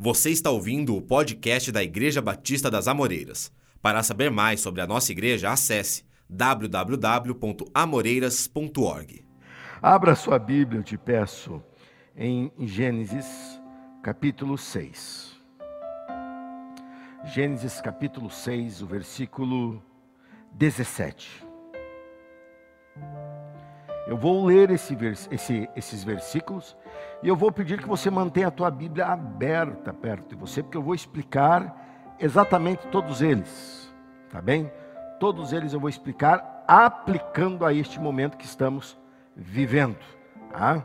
Você está ouvindo o podcast da Igreja Batista das Amoreiras. Para saber mais sobre a nossa igreja, acesse www.amoreiras.org. Abra sua Bíblia, eu te peço, em Gênesis capítulo 6. Gênesis capítulo 6, o versículo 17. Eu vou ler esse esse, esses versículos e eu vou pedir que você mantenha a tua Bíblia aberta perto de você, porque eu vou explicar exatamente todos eles, tá bem? Todos eles eu vou explicar aplicando a este momento que estamos vivendo, tá?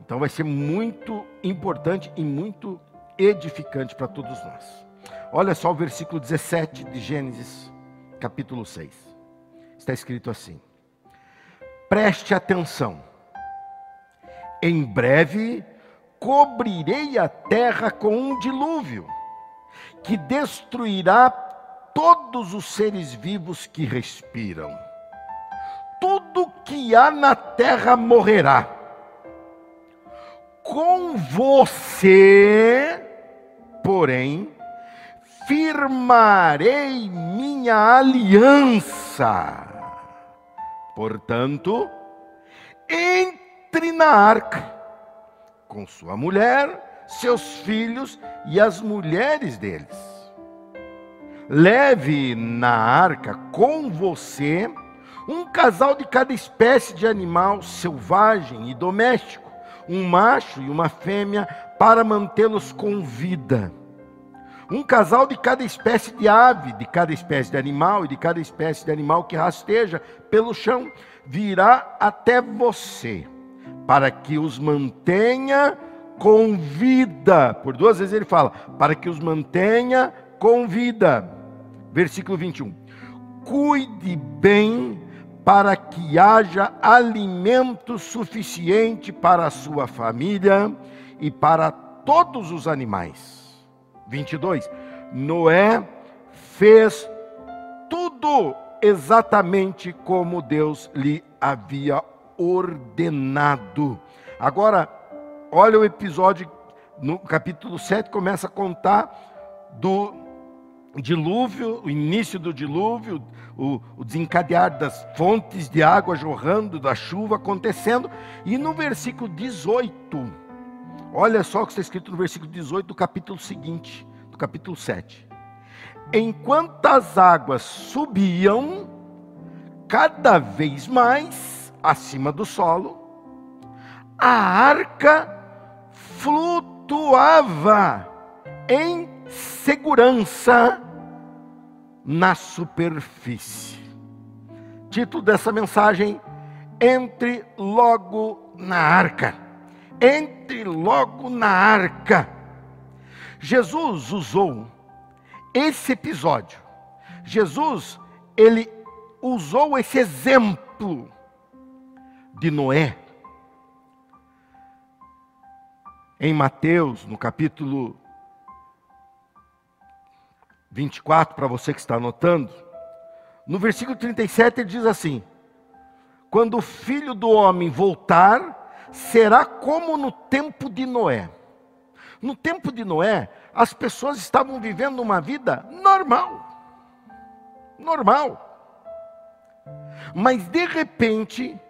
Então vai ser muito importante e muito edificante para todos nós. Olha só o versículo 17 de Gênesis, capítulo 6. Está escrito assim: Preste atenção. Em breve cobrirei a terra com um dilúvio, que destruirá todos os seres vivos que respiram. Tudo que há na terra morrerá. Com você, porém, firmarei minha aliança Portanto, entre na arca com sua mulher, seus filhos e as mulheres deles. Leve na arca com você um casal de cada espécie de animal selvagem e doméstico, um macho e uma fêmea, para mantê-los com vida um casal de cada espécie de ave, de cada espécie de animal e de cada espécie de animal que rasteja pelo chão, virá até você, para que os mantenha com vida. Por duas vezes ele fala: para que os mantenha com vida. Versículo 21. Cuide bem para que haja alimento suficiente para a sua família e para todos os animais 22. Noé fez tudo exatamente como Deus lhe havia ordenado. Agora, olha o episódio no capítulo 7 começa a contar do dilúvio, o início do dilúvio, o, o, desencadear das fontes de água jorrando, da chuva acontecendo, e no versículo 18, Olha só o que está escrito no versículo 18 do capítulo seguinte, do capítulo 7. Enquanto as águas subiam cada vez mais acima do solo, a arca flutuava em segurança na superfície. Título dessa mensagem: Entre logo na arca entre logo na arca. Jesus usou esse episódio. Jesus, ele usou esse exemplo de Noé. Em Mateus, no capítulo 24, para você que está anotando, no versículo 37 ele diz assim: Quando o filho do homem voltar, será como no tempo de Noé. No tempo de Noé, as pessoas estavam vivendo uma vida normal. Normal. Mas de repente,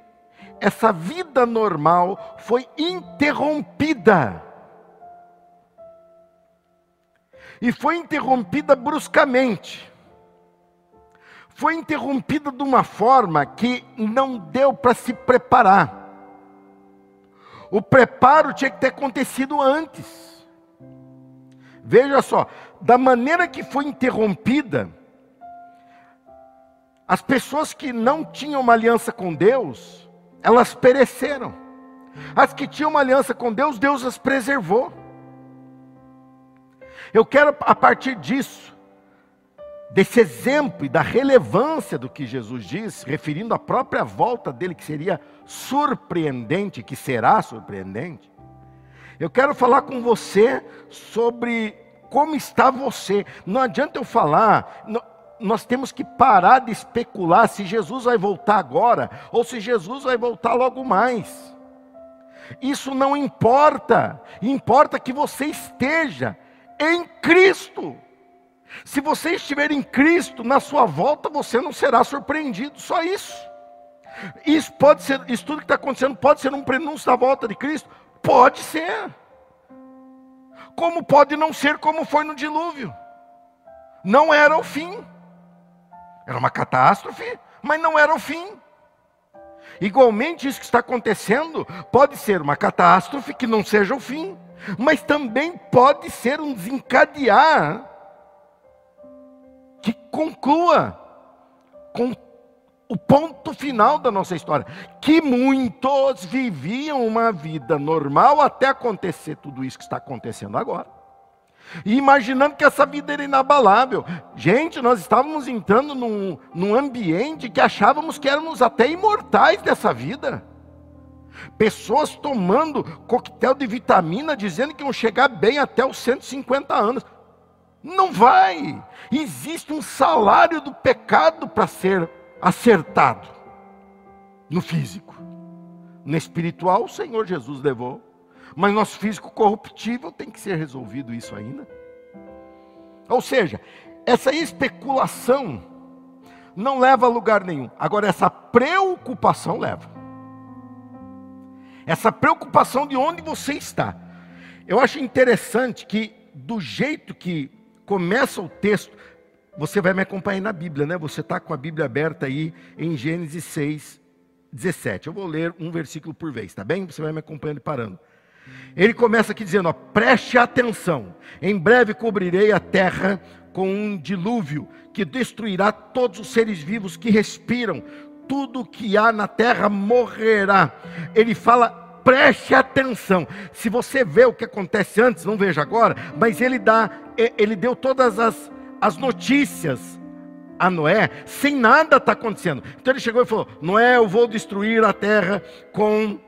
essa vida normal foi interrompida. E foi interrompida bruscamente. Foi interrompida de uma forma que não deu para se preparar. O preparo tinha que ter acontecido antes. Veja só, da maneira que foi interrompida, as pessoas que não tinham uma aliança com Deus, elas pereceram. As que tinham uma aliança com Deus, Deus as preservou. Eu quero, a partir disso, desse exemplo e da relevância do que Jesus diz, referindo à própria volta dele, que seria surpreendente, que será surpreendente, eu quero falar com você sobre como está você. Não adianta eu falar, nós temos que parar de especular se Jesus vai voltar agora ou se Jesus vai voltar logo mais. Isso não importa, importa que você esteja em Cristo. Se você estiver em Cristo, na sua volta você não será surpreendido, só isso. Isso pode ser, isso tudo que está acontecendo pode ser um prenúncio da volta de Cristo? Pode ser. Como pode não ser como foi no dilúvio? Não era o fim. Era uma catástrofe, mas não era o fim. Igualmente, isso que está acontecendo pode ser uma catástrofe que não seja o fim, mas também pode ser um desencadear que conclua com o ponto final da nossa história, que muitos viviam uma vida normal até acontecer tudo isso que está acontecendo agora. E imaginando que essa vida era inabalável. Gente, nós estávamos entrando num, num ambiente que achávamos que éramos até imortais dessa vida. Pessoas tomando coquetel de vitamina, dizendo que iam chegar bem até os 150 anos. Não vai. Existe um salário do pecado para ser acertado no físico. No espiritual, o Senhor Jesus levou. Mas nosso físico corruptível tem que ser resolvido isso ainda. Ou seja, essa especulação não leva a lugar nenhum. Agora, essa preocupação leva. Essa preocupação de onde você está. Eu acho interessante que, do jeito que começa o texto, você vai me acompanhar na Bíblia, né? Você está com a Bíblia aberta aí em Gênesis 6, 17. Eu vou ler um versículo por vez, tá bem? Você vai me acompanhando e parando. Ele começa aqui dizendo: ó, preste atenção, em breve cobrirei a terra com um dilúvio que destruirá todos os seres vivos que respiram, tudo que há na terra morrerá. Ele fala preste atenção. Se você vê o que acontece antes, não veja agora, mas ele dá, ele deu todas as, as notícias a Noé, sem nada estar tá acontecendo. Então ele chegou e falou: Noé, eu vou destruir a terra com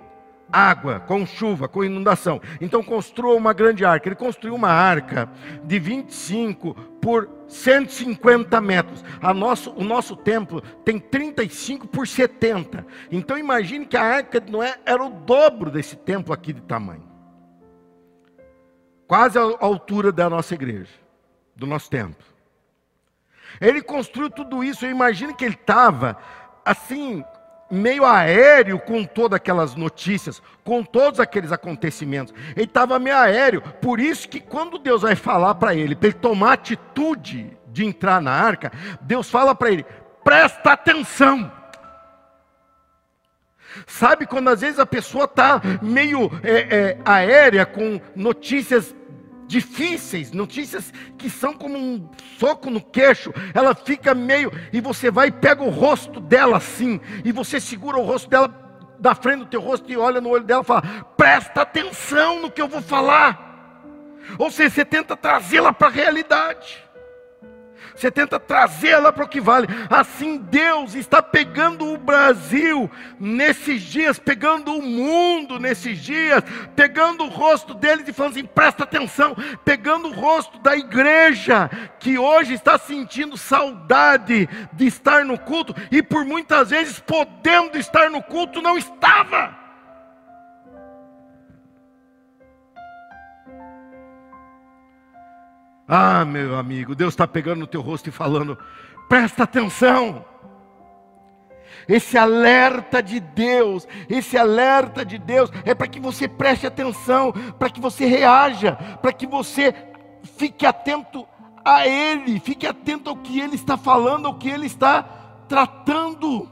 água, com chuva, com inundação. Então construa uma grande arca. Ele construiu uma arca de 25 por 150 metros. Nosso, o nosso templo tem 35 por 70. Então imagine que a arca de Noé era o dobro desse templo aqui de tamanho. Quase a altura da nossa igreja, do nosso templo. Ele construiu tudo isso. Eu imagino que ele estava assim, meio aéreo com todas aquelas notícias, com todos aqueles acontecimentos. Ele estava meio aéreo, por isso que quando Deus vai falar para ele, para ele tomar atitude de entrar na arca, Deus fala para ele: presta atenção. Sabe quando às vezes a pessoa está meio é, é, aérea com notícias difíceis, notícias que são como um soco no queixo, ela fica meio, e você vai e pega o rosto dela assim, e você segura o rosto dela da frente do teu rosto e olha no olho dela e fala: presta atenção no que eu vou falar. Ou seja, você tenta trazê-la para a realidade você tenta trazê-la para o que vale. Assim Deus está pegando o Brasil nesses dias, pegando o mundo nesses dias, pegando o rosto deles e falando assim: presta atenção, pegando o rosto da igreja que hoje está sentindo saudade de estar no culto e por muitas vezes podendo estar no culto não estava. Ah, meu amigo, Deus está pegando no teu rosto e falando: presta atenção. Esse alerta de Deus, esse alerta de Deus é para que você preste atenção, para que você reaja, para que você fique atento a Ele, fique atento ao que Ele está falando, ao que Ele está tratando.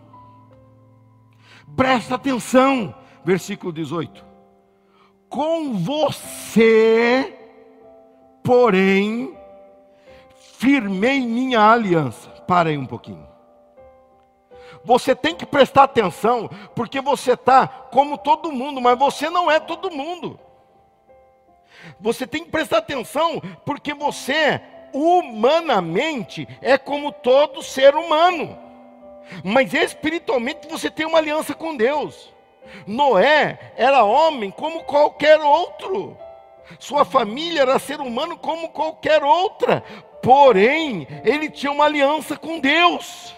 Presta atenção, versículo 18. Com você porém, firmei minha aliança. Parem um pouquinho. Você tem que prestar atenção, porque você está como todo mundo, mas você não é todo mundo. Você tem que prestar atenção, porque você, humanamente, é como todo ser humano, mas espiritualmente você tem uma aliança com Deus. Noé era homem como qualquer outro. Sua família era ser humano como qualquer outra, porém, ele tinha uma aliança com Deus.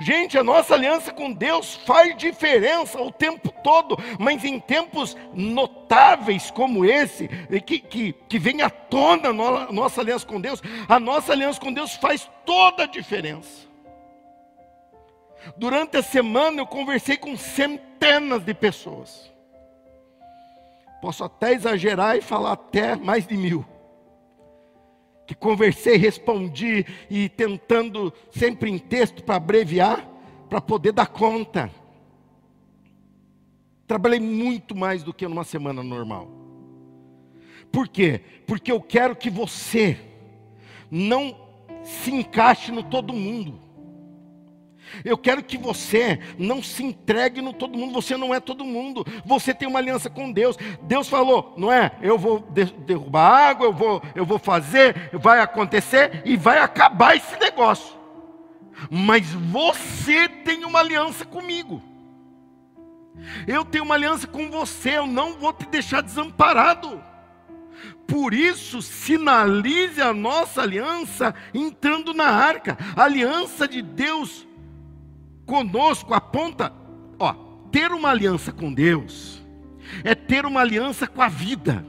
Gente, a nossa aliança com Deus faz diferença o tempo todo, mas em tempos notáveis como esse, que, que, que vem à tona a nossa aliança com Deus, a nossa aliança com Deus faz toda a diferença. Durante a semana eu conversei com centenas de pessoas. Posso até exagerar e falar até mais de mil. Que conversei, respondi e tentando sempre em texto para abreviar, para poder dar conta. Trabalhei muito mais do que numa semana normal. Por quê? Porque eu quero que você não se encaixe no todo mundo. Eu quero que você não se entregue no todo mundo, você não é todo mundo, você tem uma aliança com Deus. Deus falou, não é? Eu vou derrubar água, eu vou, eu vou fazer, vai acontecer e vai acabar esse negócio. Mas você tem uma aliança comigo. Eu tenho uma aliança com você, eu não vou te deixar desamparado. Por isso, sinalize a nossa aliança entrando na arca. A aliança de Deus conosco aponta, ó, ter uma aliança com Deus é ter uma aliança com a vida.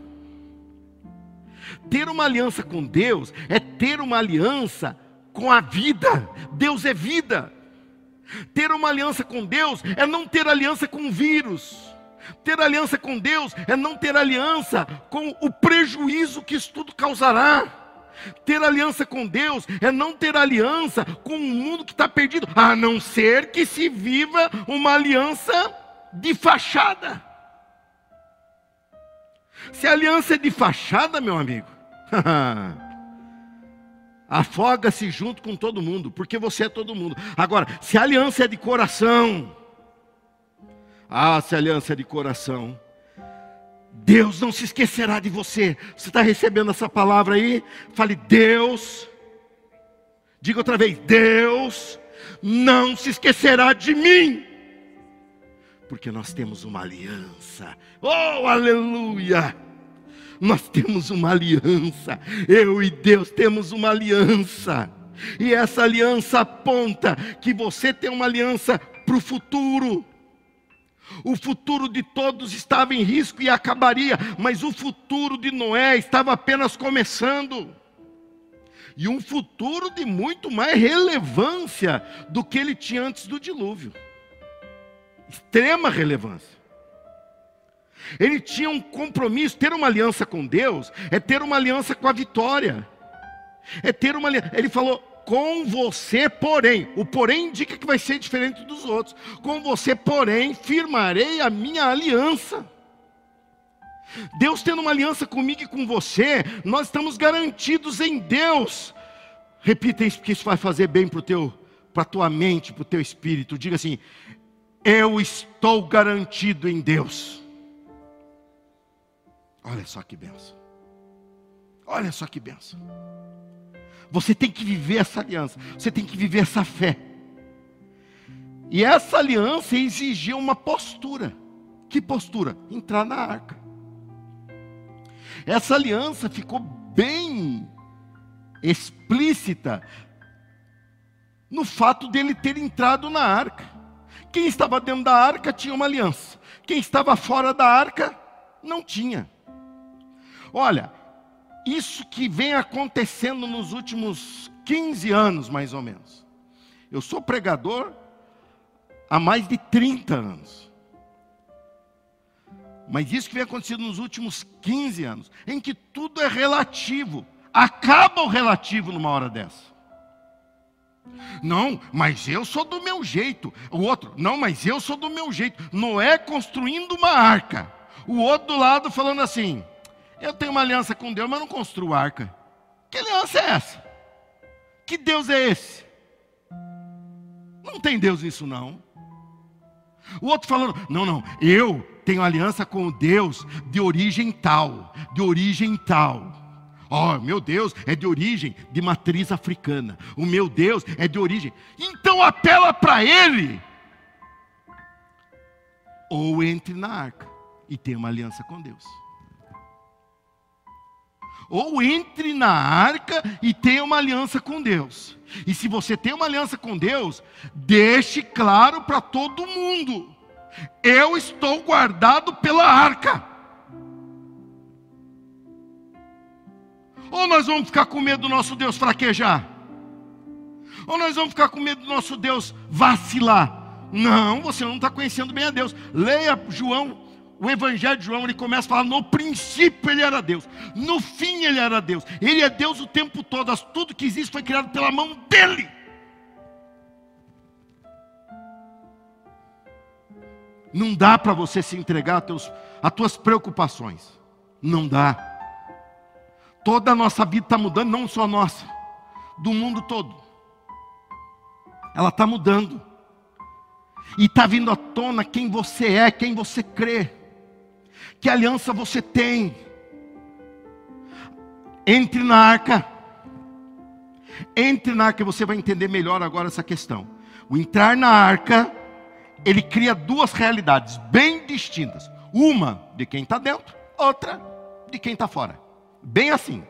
Ter uma aliança com Deus é ter uma aliança com a vida. Deus é vida. Ter uma aliança com Deus é não ter aliança com o vírus. Ter aliança com Deus é não ter aliança com o prejuízo que isso tudo causará. Ter aliança com Deus é não ter aliança com um mundo que está perdido, a não ser que se viva uma aliança de fachada. Se a aliança é de fachada, meu amigo, afoga-se junto com todo mundo, porque você é todo mundo. Agora, se a aliança é de coração, ah, se a aliança é de coração, Deus não se esquecerá de você. Você está recebendo essa palavra aí? Fale, Deus, diga outra vez, Deus não se esquecerá de mim. Porque nós temos uma aliança. Oh, aleluia! Nós temos uma aliança. Eu e Deus temos uma aliança. E essa aliança aponta que você tem uma aliança para o futuro. O futuro de todos estava em risco e acabaria, mas o futuro de Noé estava apenas começando. E um futuro de muito mais relevância do que ele tinha antes do dilúvio extrema relevância. Ele tinha um compromisso, ter uma aliança com Deus é ter uma aliança com a vitória. É ter uma aliança. Ele falou: com você, porém, o porém indica que vai ser diferente dos outros. Com você, porém, firmarei a minha aliança. Deus tendo uma aliança comigo e com você, nós estamos garantidos em Deus. Repita isso, porque isso vai fazer bem para teu, para tua mente, para o teu espírito. Diga assim: eu estou garantido em Deus. Olha só que benção. Olha só que benção. Você tem que viver essa aliança, você tem que viver essa fé. E essa aliança exigia uma postura. Que postura? Entrar na arca. Essa aliança ficou bem explícita no fato dele ter entrado na arca. Quem estava dentro da arca tinha uma aliança. Quem estava fora da arca não tinha. Olha, isso que vem acontecendo nos últimos 15 anos, mais ou menos. Eu sou pregador há mais de 30 anos. Mas isso que vem acontecendo nos últimos 15 anos, em que tudo é relativo. Acaba o relativo numa hora dessa. Não, mas eu sou do meu jeito. O outro, não, mas eu sou do meu jeito. Noé construindo uma arca. O outro do lado falando assim: eu tenho uma aliança com Deus, mas não construo arca. Que aliança é essa? Que Deus é esse? Não tem Deus nisso não. O outro falando, não, não, eu tenho aliança com Deus de origem tal, de origem tal. Oh, meu Deus é de origem de matriz africana. O meu Deus é de origem. Então apela para ele. Ou entre na arca e tenha uma aliança com Deus. Ou entre na arca e tenha uma aliança com Deus. E se você tem uma aliança com Deus, deixe claro para todo mundo: eu estou guardado pela arca. Ou nós vamos ficar com medo do nosso Deus fraquejar? Ou nós vamos ficar com medo do nosso Deus vacilar? Não, você não está conhecendo bem a Deus. Leia João, o Evangelho de João, ele começa a falar: no princípio ele era Deus, no fim ele era Deus, ele é Deus o tempo todo, tudo que existe foi criado pela mão dele. Não dá para você se entregar a, teus, a tuas preocupações, não dá. Toda a nossa vida está mudando, não só a nossa, do mundo todo. Ela está mudando. E está vindo à tona quem você é, quem você crê. Que aliança você tem. Entre na arca. Entre na arca, você vai entender melhor agora essa questão. O entrar na arca, ele cria duas realidades bem distintas. Uma de quem está dentro, outra de quem está fora. Bem assim.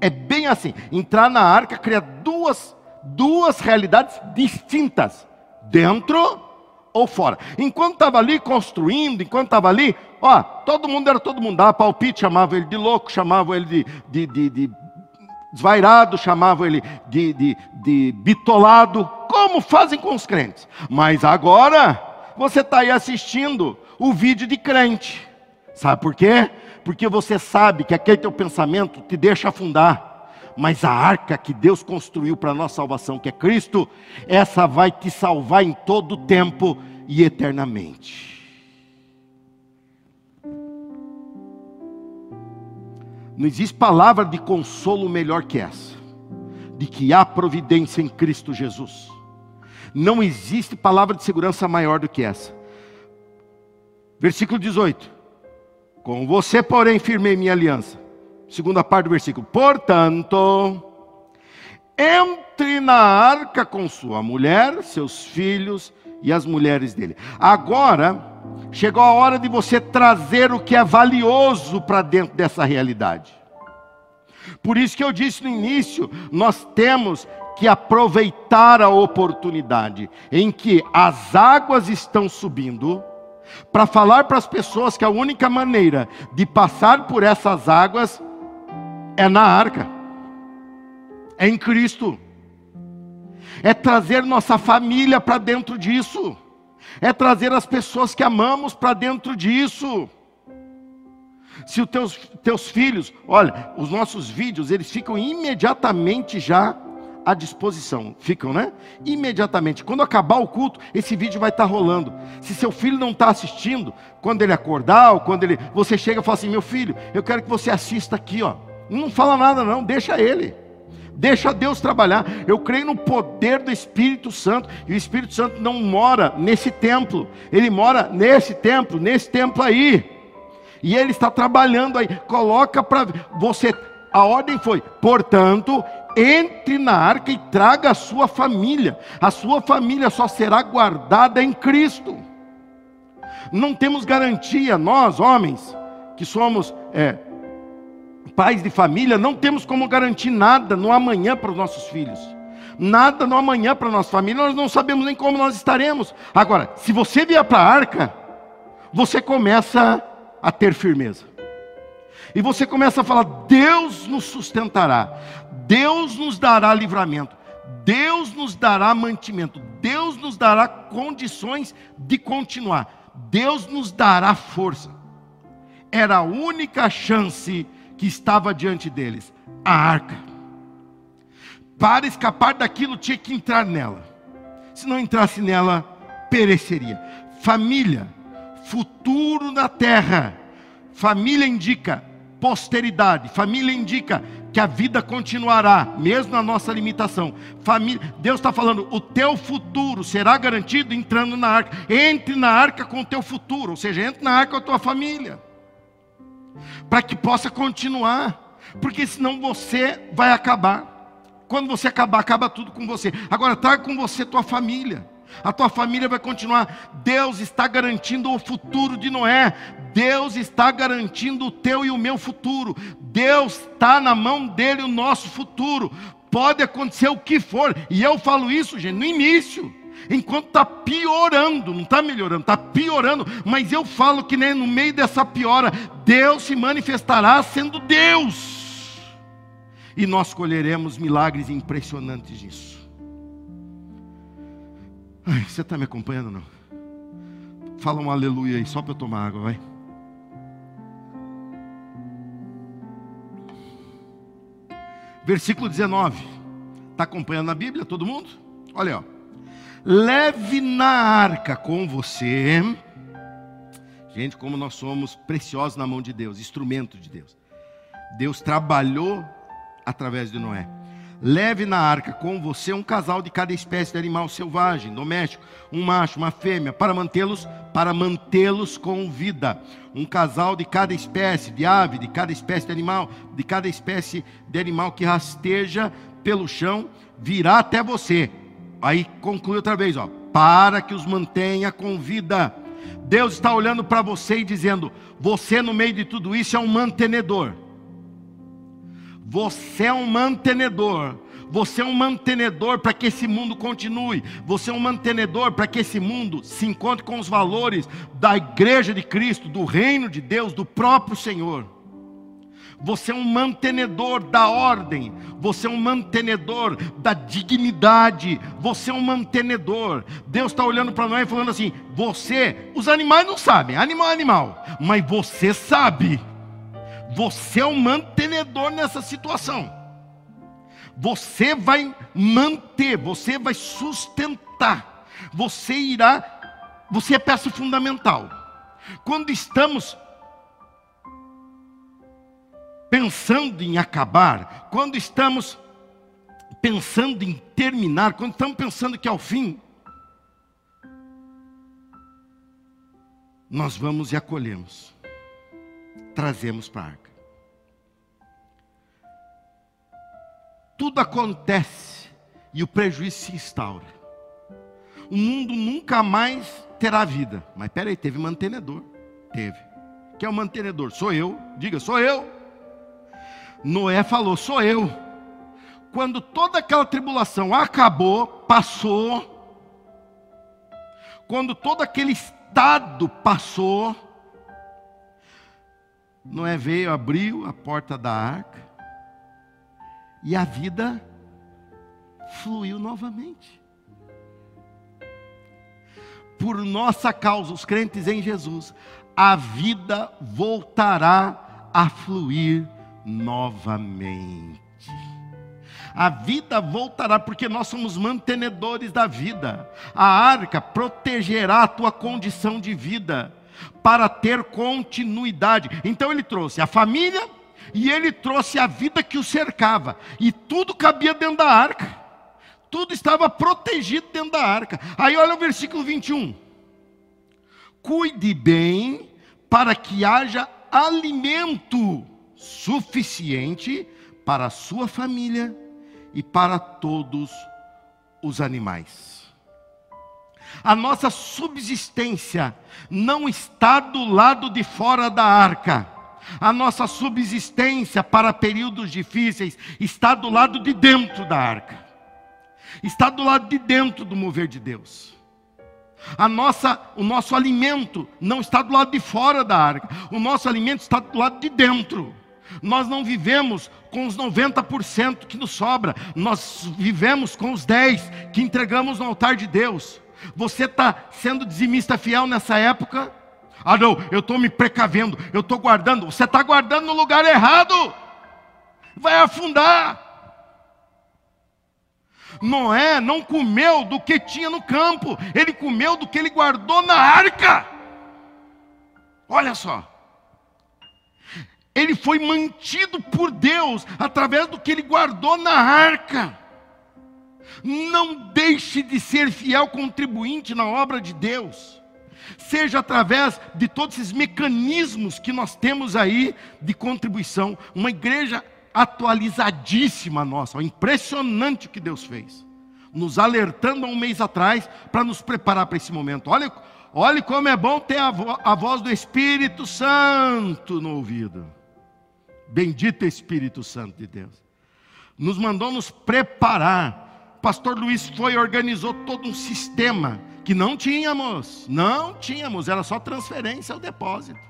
É bem assim. Entrar na arca cria duas, duas realidades distintas. Dentro ou fora. Enquanto estava ali construindo, enquanto estava ali, ó, todo mundo era todo mundo, dava palpite, chamava ele de louco, chamava ele de, de, de, de desvairado, chamava ele de, de, de bitolado, como fazem com os crentes. Mas agora, você está aí assistindo o vídeo de crente. Sabe por quê? Porque você sabe que aquele teu pensamento te deixa afundar mas a arca que Deus construiu para a nossa salvação, que é Cristo, essa vai te salvar em todo o tempo e eternamente. Não existe palavra de consolo melhor que essa, de que há providência em Cristo Jesus. Não existe palavra de segurança maior do que essa. Versículo 18: Com você, porém, firmei minha aliança segunda parte do versículo. Portanto, entre na arca com sua mulher, seus filhos e as mulheres dele. Agora, chegou a hora de você trazer o que é valioso para dentro dessa realidade. Por isso que eu disse no início, nós temos que aproveitar a oportunidade em que as águas estão subindo, para falar para as pessoas que a única maneira de passar por essas águas é na arca, é em Cristo, é trazer nossa família para dentro disso, é trazer as pessoas que amamos para dentro disso. Se os teus, teus filhos, olha, os nossos vídeos, eles ficam imediatamente já à disposição. Ficam, né? Imediatamente. Quando acabar o culto, esse vídeo vai estar rolando. Se seu filho não está assistindo, quando ele acordar, ou quando ele. Você chega e fala assim: meu filho, eu quero que você assista aqui, ó. Não fala nada, não, deixa ele. Deixa Deus trabalhar. Eu creio no poder do Espírito Santo. E o Espírito Santo não mora nesse templo. Ele mora nesse templo, nesse templo aí. E ele está trabalhando aí. Coloca para você. A ordem foi: portanto, entre na arca e traga a sua família. A sua família só será guardada em Cristo. Não temos garantia, nós, homens, que somos é, pais de família, não temos como garantir nada no amanhã para os nossos filhos. Nada no amanhã para a nossa família, nós não sabemos nem como nós estaremos. Agora, se você vier para a arca, você começa a ter firmeza. E você começa a falar: Deus nos sustentará, Deus nos dará livramento, Deus nos dará mantimento, Deus nos dará condições de continuar, Deus nos dará força. Era a única chance que estava diante deles? A arca. Para escapar daquilo, tinha que entrar nela. Se não entrasse nela, pereceria. Família, futuro na terra. Família indica posteridade. Família indica que a vida continuará, mesmo na nossa limitação. Família, Deus está falando, o teu futuro será garantido entrando na arca. Entre na arca com o teu futuro, ou seja, entre na arca com a tua família para que possa continuar, porque senão você vai acabar. Quando você acabar, acaba tudo com você. Agora traga com você tua família. A tua família vai continuar. Deus está garantindo o futuro de Noé. Deus está garantindo o teu e o meu futuro. Deus está na mão dele o nosso futuro. Pode acontecer o que for, e eu falo isso, gente, no início enquanto está piorando, não está melhorando, está piorando, mas eu falo que né, no meio dessa piora, Deus se manifestará sendo Deus, e nós colheremos milagres impressionantes disso. Ai, você está me acompanhando não? Fala um aleluia aí, só para eu tomar água, vai. Versículo 19. Está acompanhando a Bíblia, todo mundo? Olha, ó leve na arca com você. Gente, como nós somos preciosos na mão de Deus, instrumento de Deus. Deus trabalhou através de Noé. Leve na arca com você um casal de cada espécie de animal selvagem, doméstico, um macho, uma fêmea, para mantê-los, para mantê-los com vida. Um casal de cada espécie de ave, de cada espécie de animal, de cada espécie de animal que rasteja pelo chão, virá até você Aí conclui outra vez, ó, para que os mantenha com vida. Deus está olhando para você e dizendo: você no meio de tudo isso é um mantenedor. Você é um mantenedor. Você é um mantenedor para que esse mundo continue. Você é um mantenedor para que esse mundo se encontre com os valores da igreja de Cristo, do reino de Deus, do próprio Senhor. Você é um mantenedor da ordem, você é um mantenedor da dignidade, você é um mantenedor. Deus está olhando para nós e falando assim: você, os animais não sabem, animal é animal, mas você sabe, você é um mantenedor nessa situação. Você vai manter, você vai sustentar, você irá, você é peça fundamental. Quando estamos pensando em acabar, quando estamos pensando em terminar, quando estamos pensando que é o fim, nós vamos e acolhemos, trazemos para a arca. Tudo acontece e o prejuízo se instaura. O mundo nunca mais terá vida. Mas peraí, teve mantenedor. Teve. Quem é o mantenedor? Sou eu. Diga, sou eu. Noé falou: Sou eu. Quando toda aquela tribulação acabou, passou, quando todo aquele estado passou, Noé veio, abriu a porta da arca, e a vida fluiu novamente. Por nossa causa, os crentes em Jesus, a vida voltará a fluir novamente. A vida voltará, porque nós somos mantenedores da vida. A arca protegerá a tua condição de vida, para ter continuidade. Então ele trouxe a família e ele trouxe a vida que o cercava, e tudo cabia dentro da arca, tudo estava protegido dentro da arca. Aí olha o versículo 21. Cuide bem para que haja alimento suficiente para a sua família e para todos os animais. A nossa subsistência não está do lado de fora da arca. A nossa subsistência para períodos difíceis está do lado de dentro da arca. Está do lado de dentro do mover de Deus. A nossa, o nosso alimento não está do lado de fora da arca. O nosso alimento está do lado de dentro. Nós não vivemos com os 90% que nos sobra, nós vivemos com os 10% que entregamos no altar de Deus. Você está sendo dizimista fiel nessa época? Ah, não, eu estou me precavendo, eu estou guardando. Você está guardando no lugar errado, vai afundar. Noé não comeu do que tinha no campo, ele comeu do que ele guardou na arca. Olha só ele foi mantido por Deus através do que ele guardou na arca. Não deixe de ser fiel contribuinte na obra de Deus. Seja através de todos esses mecanismos que nós temos aí de contribuição. Uma igreja atualizadíssima nossa, impressionante o que Deus fez. Nos alertando há um mês atrás para nos preparar para esse momento. Olha, Olhe como é bom ter a, vo a voz do Espírito Santo no ouvido. Bendito Espírito Santo de Deus. Nos mandou nos preparar. Pastor Luiz foi e organizou todo um sistema que não tínhamos, não tínhamos, era só transferência ao depósito.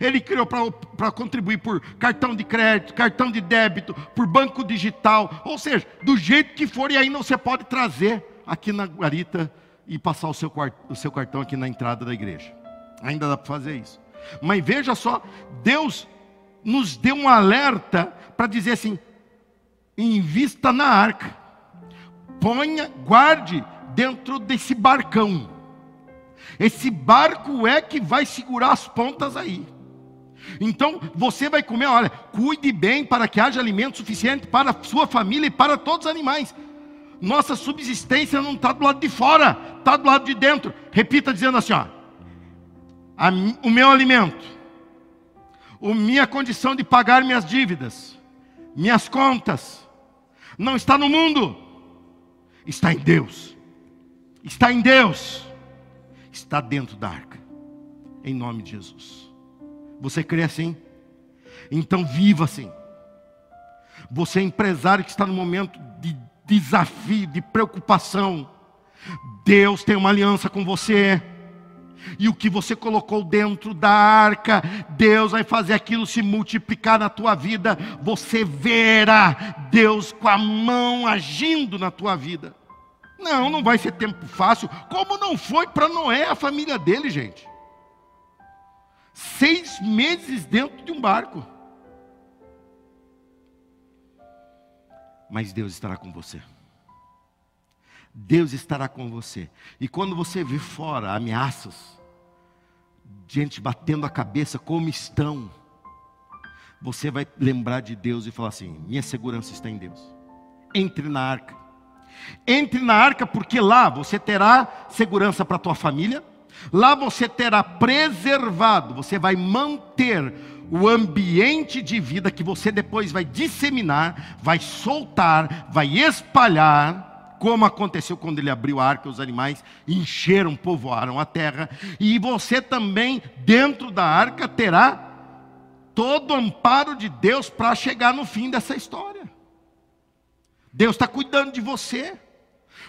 Ele criou para contribuir por cartão de crédito, cartão de débito, por banco digital, ou seja, do jeito que for, e ainda você pode trazer aqui na guarita e passar o seu, o seu cartão aqui na entrada da igreja. Ainda dá para fazer isso. Mas veja só, Deus nos deu um alerta para dizer assim: invista na arca, ponha, guarde dentro desse barcão. Esse barco é que vai segurar as pontas aí. Então você vai comer, olha, cuide bem para que haja alimento suficiente para a sua família e para todos os animais. Nossa subsistência não está do lado de fora, está do lado de dentro. Repita dizendo assim: ó, a, o meu alimento, a minha condição de pagar minhas dívidas, minhas contas, não está no mundo, está em Deus. Está em Deus, está dentro da arca, em nome de Jesus. Você crê assim? Então viva assim. Você é empresário que está no momento de desafio, de preocupação. Deus tem uma aliança com você. E o que você colocou dentro da arca, Deus vai fazer aquilo se multiplicar na tua vida. Você verá Deus com a mão agindo na tua vida. Não, não vai ser tempo fácil, como não foi para Noé, a família dele, gente seis meses dentro de um barco. Mas Deus estará com você. Deus estará com você. E quando você vê fora ameaças, gente batendo a cabeça como estão, você vai lembrar de Deus e falar assim: minha segurança está em Deus. Entre na arca. Entre na arca, porque lá você terá segurança para a tua família Lá você terá preservado, você vai manter o ambiente de vida que você depois vai disseminar, vai soltar, vai espalhar, como aconteceu quando ele abriu a arca, os animais encheram, povoaram a terra, e você também, dentro da arca, terá todo o amparo de Deus para chegar no fim dessa história. Deus está cuidando de você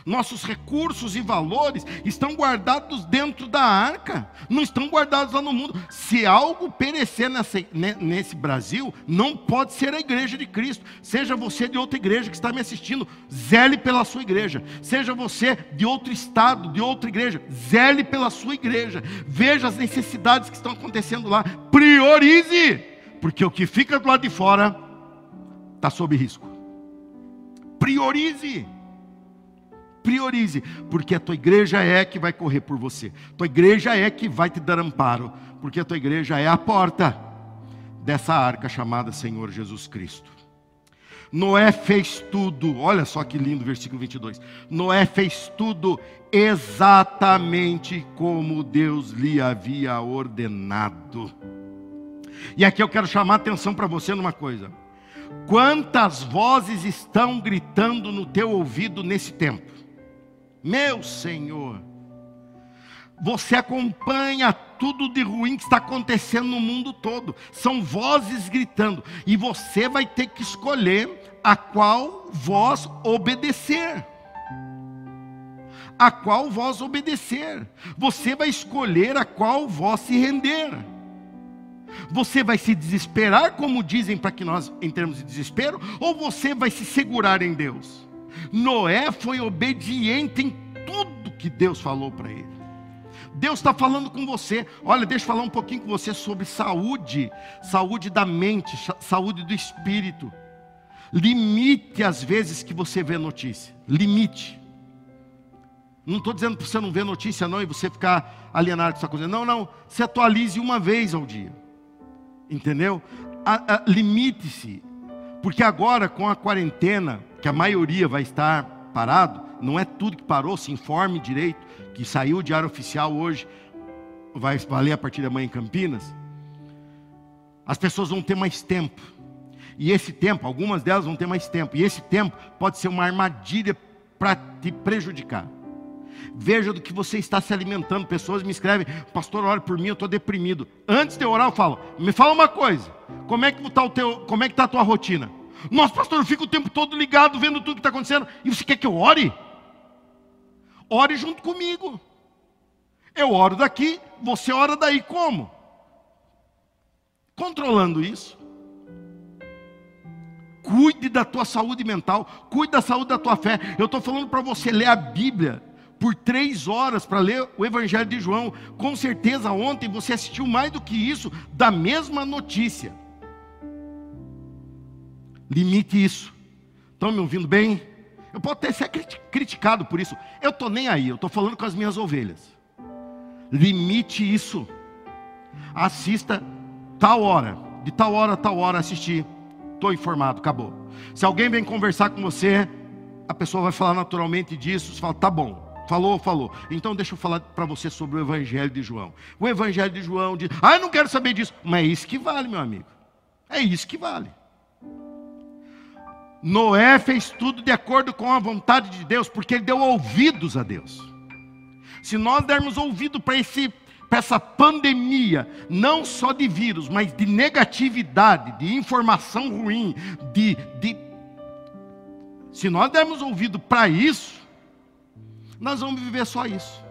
nossos recursos e valores estão guardados dentro da arca, não estão guardados lá no mundo. Se algo perecer nessa, nesse Brasil, não pode ser a igreja de Cristo. Seja você de outra igreja que está me assistindo, zele pela sua igreja. Seja você de outro estado, de outra igreja, zele pela sua igreja. Veja as necessidades que estão acontecendo lá, priorize, porque o que fica do lado de fora está sob risco. Priorize priorize, porque a tua igreja é que vai correr por você, tua igreja é que vai te dar amparo, porque a tua igreja é a porta dessa arca chamada Senhor Jesus Cristo. Noé fez tudo, olha só que lindo versículo 22. Noé fez tudo exatamente como Deus lhe havia ordenado. E aqui eu quero chamar a atenção para você numa coisa. Quantas vozes estão gritando no teu ouvido nesse tempo? Meu Senhor, você acompanha tudo de ruim que está acontecendo no mundo todo. São vozes gritando. E você vai ter que escolher a qual voz obedecer. A qual voz obedecer. Você vai escolher a qual voz se render. Você vai se desesperar, como dizem para que nós entremos de desespero, ou você vai se segurar em Deus? Noé foi obediente em tudo que Deus falou para ele. Deus está falando com você. Olha, deixa eu falar um pouquinho com você sobre saúde, saúde da mente, saúde do espírito. Limite as vezes que você vê notícia. Limite. Não estou dizendo para você não ver notícia, não, e você ficar alienado com essa coisa. Não, não. Se atualize uma vez ao dia. Entendeu? Limite-se. Porque agora, com a quarentena, a maioria vai estar parado, não é tudo que parou, se informe direito, que saiu o diário oficial hoje, vai valer a partir da manhã em Campinas. As pessoas vão ter mais tempo. E esse tempo, algumas delas vão ter mais tempo. E esse tempo pode ser uma armadilha para te prejudicar. Veja do que você está se alimentando. Pessoas me escrevem, pastor, ore por mim, eu estou deprimido. Antes de eu orar, eu falo, me fala uma coisa. Como é que está o teu, como é que está a tua rotina? Nossa, pastor, eu fico o tempo todo ligado, vendo tudo que está acontecendo. E você quer que eu ore? Ore junto comigo. Eu oro daqui, você ora daí. Como? Controlando isso. Cuide da tua saúde mental, cuide da saúde da tua fé. Eu estou falando para você ler a Bíblia por três horas para ler o Evangelho de João. Com certeza ontem você assistiu mais do que isso da mesma notícia. Limite isso. Estão me ouvindo bem? Eu posso até ser criticado por isso. Eu estou nem aí, eu estou falando com as minhas ovelhas. Limite isso. Assista tal hora, de tal hora a tal hora assistir. Estou informado, acabou. Se alguém vem conversar com você, a pessoa vai falar naturalmente disso. Você fala, tá bom. Falou, falou. Então deixa eu falar para você sobre o Evangelho de João. O Evangelho de João diz, ah, eu não quero saber disso. Mas é isso que vale, meu amigo. É isso que vale. Noé fez tudo de acordo com a vontade de Deus, porque ele deu ouvidos a Deus. Se nós dermos ouvido para essa pandemia, não só de vírus, mas de negatividade, de informação ruim, de, de... se nós dermos ouvido para isso, nós vamos viver só isso.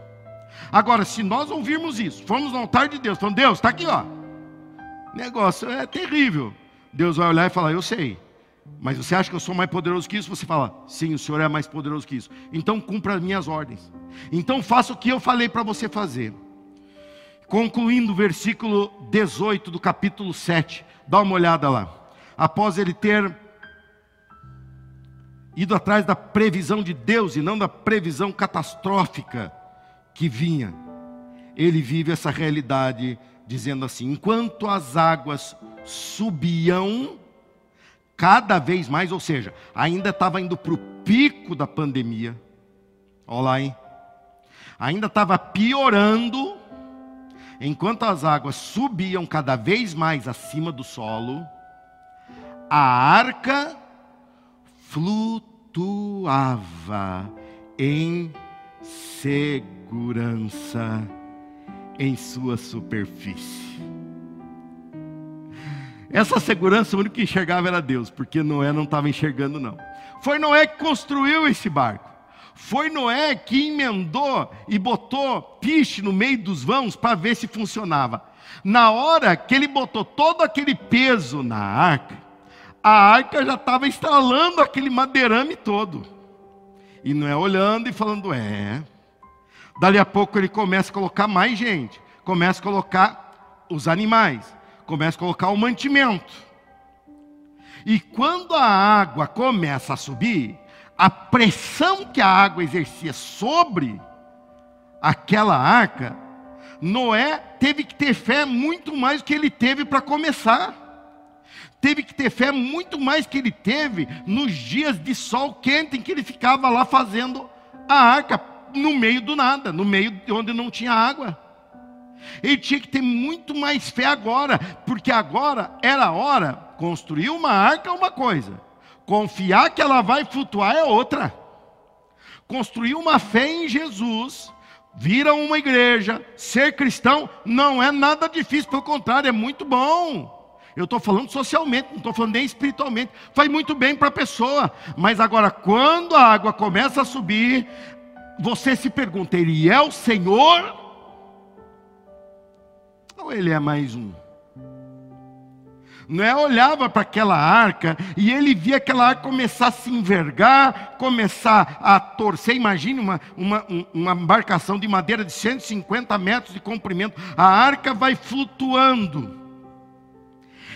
Agora, se nós ouvirmos isso, formos no altar de Deus, falando, Deus, está aqui, ó. Negócio é terrível. Deus vai olhar e falar, eu sei. Mas você acha que eu sou mais poderoso que isso? Você fala, sim, o Senhor é mais poderoso que isso. Então cumpra as minhas ordens. Então faça o que eu falei para você fazer. Concluindo o versículo 18 do capítulo 7, dá uma olhada lá. Após ele ter ido atrás da previsão de Deus e não da previsão catastrófica que vinha, ele vive essa realidade dizendo assim: enquanto as águas subiam, cada vez mais, ou seja, ainda estava indo para o pico da pandemia. Olha lá, hein? Ainda estava piorando, enquanto as águas subiam cada vez mais acima do solo, a arca flutuava em segurança em sua superfície. Essa segurança, o único que enxergava era Deus, porque Noé não estava enxergando, não. Foi Noé que construiu esse barco. Foi Noé que emendou e botou piche no meio dos vãos para ver se funcionava. Na hora que ele botou todo aquele peso na arca, a arca já estava instalando aquele madeirame todo. E Noé olhando e falando: é. Dali a pouco ele começa a colocar mais gente, começa a colocar os animais começa a colocar o mantimento. E quando a água começa a subir, a pressão que a água exercia sobre aquela arca, Noé teve que ter fé muito mais do que ele teve para começar. Teve que ter fé muito mais que ele teve nos dias de sol quente em que ele ficava lá fazendo a arca no meio do nada, no meio de onde não tinha água. Ele tinha que ter muito mais fé agora, porque agora era a hora. Construir uma arca é uma coisa, confiar que ela vai flutuar é outra. Construir uma fé em Jesus, vir a uma igreja, ser cristão, não é nada difícil, pelo contrário, é muito bom. Eu estou falando socialmente, não estou falando nem espiritualmente. Faz muito bem para a pessoa. Mas agora, quando a água começa a subir, você se pergunta: Ele é o Senhor? Ou ele é mais um? Noé olhava para aquela arca e ele via aquela arca começar a se envergar, começar a torcer. Imagine uma, uma, uma embarcação de madeira de 150 metros de comprimento. A arca vai flutuando.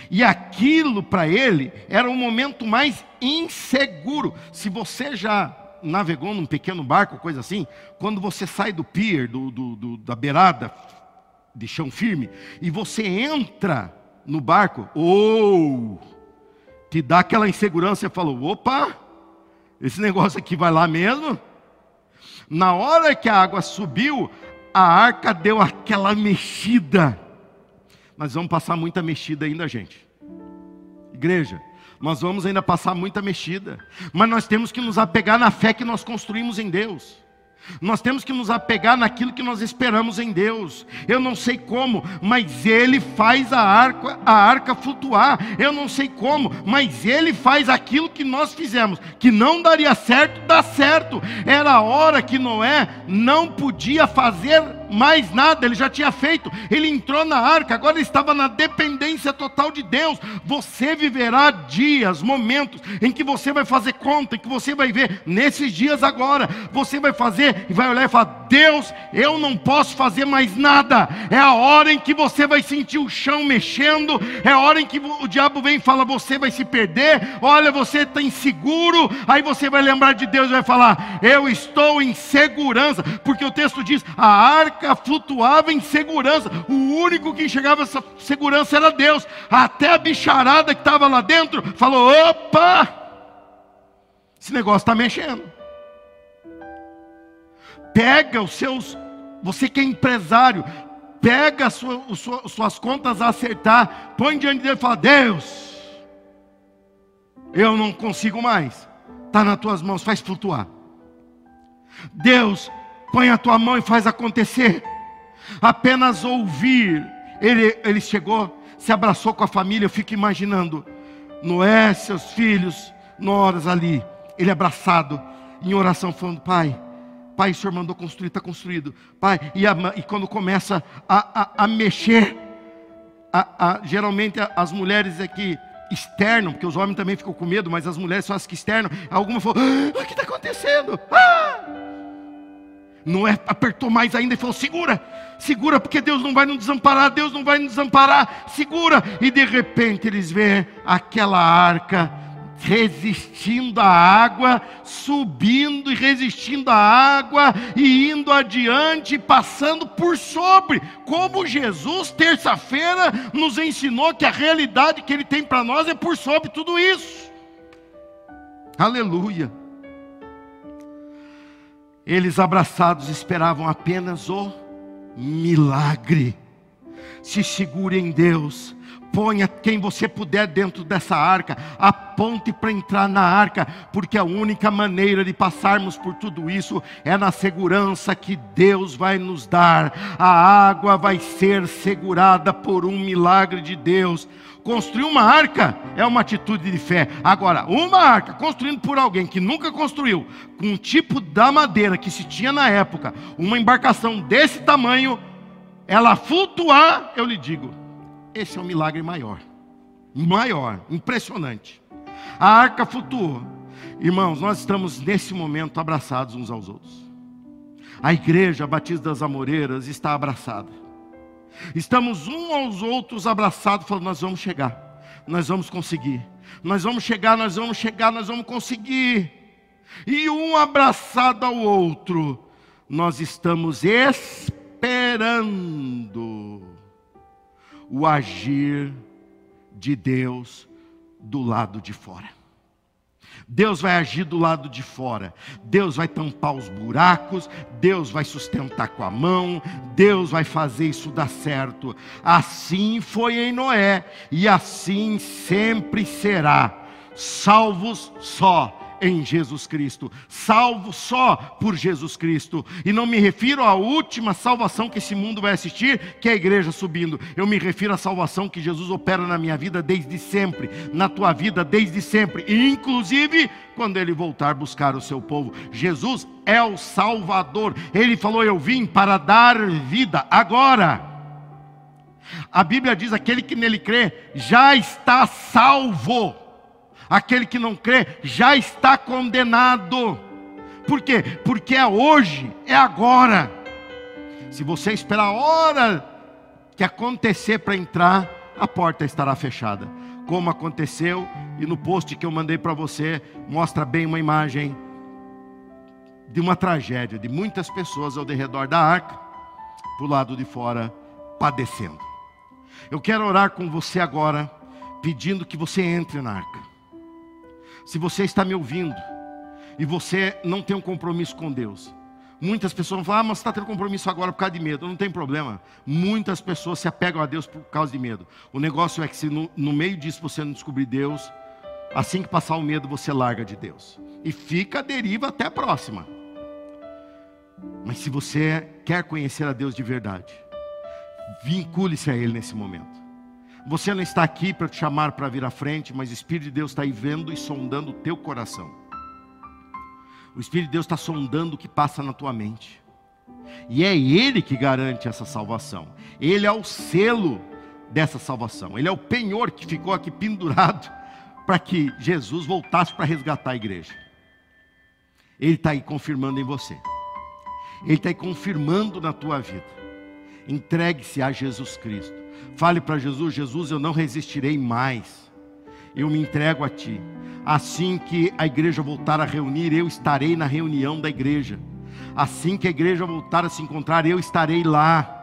E aquilo para ele era um momento mais inseguro. Se você já navegou num pequeno barco, coisa assim, quando você sai do pier, do, do, do da beirada, de chão firme, e você entra no barco, ou te dá aquela insegurança, você falou, opa, esse negócio aqui vai lá mesmo? Na hora que a água subiu, a arca deu aquela mexida. Nós vamos passar muita mexida ainda, gente. Igreja, nós vamos ainda passar muita mexida. Mas nós temos que nos apegar na fé que nós construímos em Deus. Nós temos que nos apegar naquilo que nós esperamos em Deus. Eu não sei como, mas Ele faz a arca, a arca flutuar. Eu não sei como, mas Ele faz aquilo que nós fizemos, que não daria certo, dá certo. Era a hora que Noé não podia fazer mais nada, ele já tinha feito. Ele entrou na arca, agora estava na dependência total de Deus. Você viverá dias, momentos em que você vai fazer conta, em que você vai ver nesses dias agora, você vai fazer e vai olhar e falar: Deus, eu não posso fazer mais nada. É a hora em que você vai sentir o chão mexendo, é a hora em que o diabo vem e fala: Você vai se perder. Olha, você está inseguro. Aí você vai lembrar de Deus e vai falar: Eu estou em segurança, porque o texto diz: A arca flutuava em segurança. O único que enxergava essa segurança era Deus. Até a bicharada que estava lá dentro falou: Opa! Esse negócio está mexendo pega os seus, você que é empresário, pega as suas, contas a acertar, põe diante de Deus e fala: Deus, eu não consigo mais, está nas tuas mãos, faz flutuar. Deus, põe a tua mão e faz acontecer. Apenas ouvir, ele, ele chegou, se abraçou com a família, eu fico imaginando, Noé, seus filhos, Noras ali, ele abraçado, em oração, falando: Pai, Pai, o Senhor mandou construir, está construído. Pai, e, a, e, quando começa a, a, a mexer, a, geralmente as mulheres é que externam, porque os homens também ficam com medo, mas as mulheres são as que externam. Alguma falou: ah, O que está acontecendo? Ah! Noé apertou mais ainda e falou: Segura, segura, porque Deus não vai nos desamparar, Deus não vai nos desamparar, segura. E de repente eles veem aquela arca resistindo à água, subindo e resistindo à água, e indo adiante, passando por sobre, como Jesus, terça-feira, nos ensinou que a realidade que Ele tem para nós é por sobre tudo isso. Aleluia. Eles abraçados esperavam apenas o milagre. Se segure em Deus Ponha quem você puder dentro dessa arca, aponte para entrar na arca, porque a única maneira de passarmos por tudo isso é na segurança que Deus vai nos dar. A água vai ser segurada por um milagre de Deus. Construir uma arca é uma atitude de fé. Agora, uma arca construída por alguém que nunca construiu, com um tipo da madeira que se tinha na época, uma embarcação desse tamanho, ela flutuar, eu lhe digo, esse é um milagre maior. Maior, impressionante. A arca flutuou. Irmãos, nós estamos nesse momento abraçados uns aos outros. A igreja Batista das Amoreiras está abraçada. Estamos uns aos outros abraçados, falando: nós vamos chegar, nós vamos conseguir, nós vamos chegar, nós vamos chegar, nós vamos conseguir. E um abraçado ao outro, nós estamos esperando o agir de Deus do lado de fora. Deus vai agir do lado de fora. Deus vai tampar os buracos, Deus vai sustentar com a mão, Deus vai fazer isso dar certo. Assim foi em Noé e assim sempre será. Salvos só em Jesus Cristo, salvo só por Jesus Cristo. E não me refiro à última salvação que esse mundo vai assistir, que é a igreja subindo. Eu me refiro à salvação que Jesus opera na minha vida desde sempre, na tua vida desde sempre, e inclusive quando ele voltar buscar o seu povo. Jesus é o Salvador. Ele falou: Eu vim para dar vida agora. A Bíblia diz: aquele que nele crê já está salvo aquele que não crê já está condenado. Por quê? Porque é hoje, é agora. Se você esperar a hora que acontecer para entrar, a porta estará fechada. Como aconteceu, e no post que eu mandei para você, mostra bem uma imagem de uma tragédia, de muitas pessoas ao redor da arca, para o lado de fora, padecendo. Eu quero orar com você agora, pedindo que você entre na arca. Se você está me ouvindo e você não tem um compromisso com Deus, muitas pessoas vão falar, ah, mas você está tendo compromisso agora por causa de medo. Não tem problema. Muitas pessoas se apegam a Deus por causa de medo. O negócio é que se no, no meio disso você não descobrir Deus, assim que passar o medo, você larga de Deus. E fica a deriva até a próxima. Mas se você quer conhecer a Deus de verdade, vincule-se a Ele nesse momento. Você não está aqui para te chamar para vir à frente, mas o Espírito de Deus está aí vendo e sondando o teu coração. O Espírito de Deus está sondando o que passa na tua mente. E é Ele que garante essa salvação. Ele é o selo dessa salvação. Ele é o penhor que ficou aqui pendurado para que Jesus voltasse para resgatar a igreja. Ele está aí confirmando em você. Ele está aí confirmando na tua vida. Entregue-se a Jesus Cristo. Fale para Jesus: Jesus, eu não resistirei mais. Eu me entrego a Ti. Assim que a igreja voltar a reunir, eu estarei na reunião da igreja. Assim que a igreja voltar a se encontrar, eu estarei lá.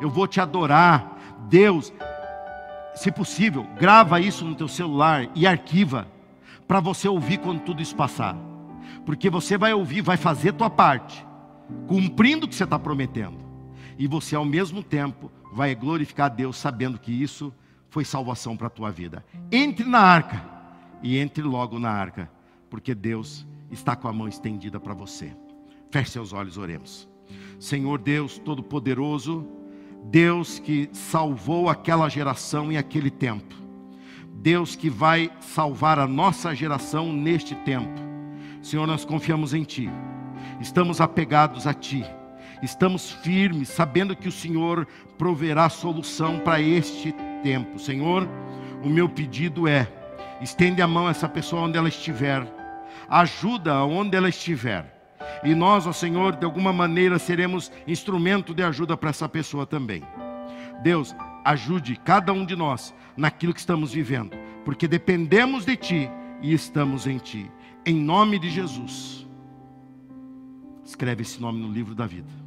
Eu vou te adorar. Deus, se possível, grava isso no teu celular e arquiva para você ouvir quando tudo isso passar. Porque você vai ouvir, vai fazer tua parte, cumprindo o que você está prometendo. E você ao mesmo tempo vai glorificar a Deus sabendo que isso foi salvação para a tua vida. Entre na arca e entre logo na arca, porque Deus está com a mão estendida para você. Feche seus olhos, oremos. Senhor Deus Todo-Poderoso, Deus que salvou aquela geração em aquele tempo, Deus que vai salvar a nossa geração neste tempo. Senhor, nós confiamos em Ti, estamos apegados a Ti, estamos firmes, sabendo que o Senhor proverá solução para este tempo. Senhor, o meu pedido é: estende a mão a essa pessoa onde ela estiver, ajuda onde ela estiver e nós, ó Senhor, de alguma maneira seremos instrumento de ajuda para essa pessoa também. Deus, ajude cada um de nós naquilo que estamos vivendo, porque dependemos de Ti e estamos em Ti. Em nome de Jesus. Escreve esse nome no livro da vida.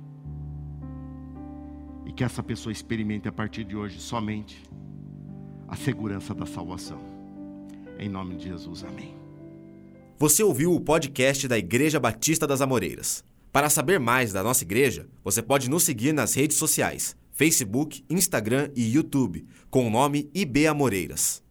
Que essa pessoa experimente a partir de hoje somente a segurança da salvação. Em nome de Jesus, amém. Você ouviu o podcast da Igreja Batista das Amoreiras. Para saber mais da nossa igreja, você pode nos seguir nas redes sociais: Facebook, Instagram e YouTube, com o nome IB Amoreiras.